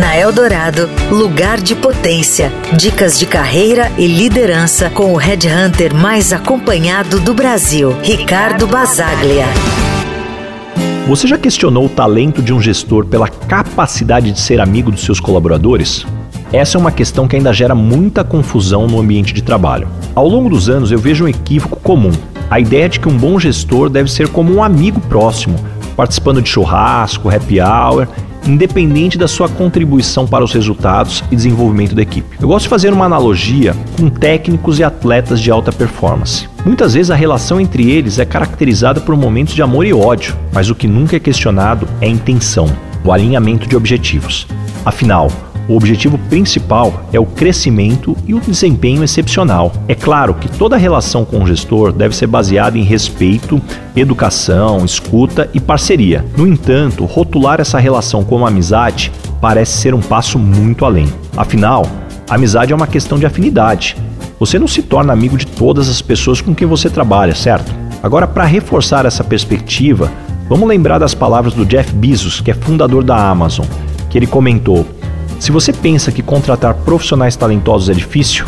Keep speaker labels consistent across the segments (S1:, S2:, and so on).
S1: Na Eldorado, lugar de potência. Dicas de carreira e liderança com o headhunter mais acompanhado do Brasil, Ricardo Basaglia.
S2: Você já questionou o talento de um gestor pela capacidade de ser amigo dos seus colaboradores? Essa é uma questão que ainda gera muita confusão no ambiente de trabalho. Ao longo dos anos, eu vejo um equívoco comum: a ideia de que um bom gestor deve ser como um amigo próximo, participando de churrasco, happy hour independente da sua contribuição para os resultados e desenvolvimento da equipe. Eu gosto de fazer uma analogia com técnicos e atletas de alta performance. Muitas vezes a relação entre eles é caracterizada por momentos de amor e ódio, mas o que nunca é questionado é a intenção, o alinhamento de objetivos. Afinal, o objetivo principal é o crescimento e o desempenho excepcional. É claro que toda relação com o gestor deve ser baseada em respeito, educação, escuta e parceria. No entanto, rotular essa relação como amizade parece ser um passo muito além. Afinal, a amizade é uma questão de afinidade. Você não se torna amigo de todas as pessoas com quem você trabalha, certo? Agora, para reforçar essa perspectiva, vamos lembrar das palavras do Jeff Bezos, que é fundador da Amazon, que ele comentou: se você pensa que contratar profissionais talentosos é difícil,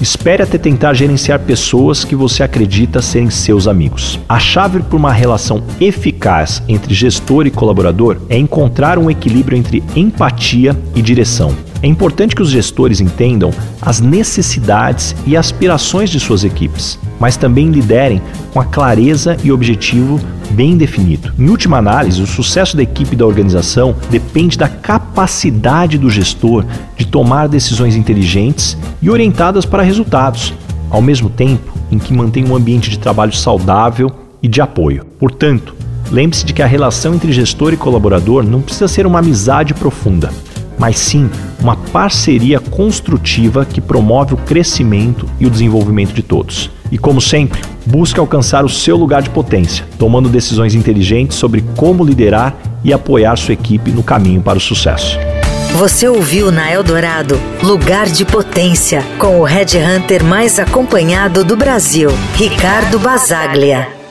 S2: espere até tentar gerenciar pessoas que você acredita serem seus amigos. A chave para uma relação eficaz entre gestor e colaborador é encontrar um equilíbrio entre empatia e direção. É importante que os gestores entendam as necessidades e aspirações de suas equipes, mas também liderem com a clareza e objetivo bem definido. Em última análise, o sucesso da equipe da organização depende da capacidade do gestor de tomar decisões inteligentes e orientadas para resultados, ao mesmo tempo em que mantém um ambiente de trabalho saudável e de apoio. Portanto, lembre-se de que a relação entre gestor e colaborador não precisa ser uma amizade profunda mas sim uma parceria construtiva que promove o crescimento e o desenvolvimento de todos. E como sempre, busque alcançar o seu lugar de potência, tomando decisões inteligentes sobre como liderar e apoiar sua equipe no caminho para o sucesso.
S1: Você ouviu na Eldorado Lugar de Potência, com o Red Hunter mais acompanhado do Brasil, Ricardo Basaglia.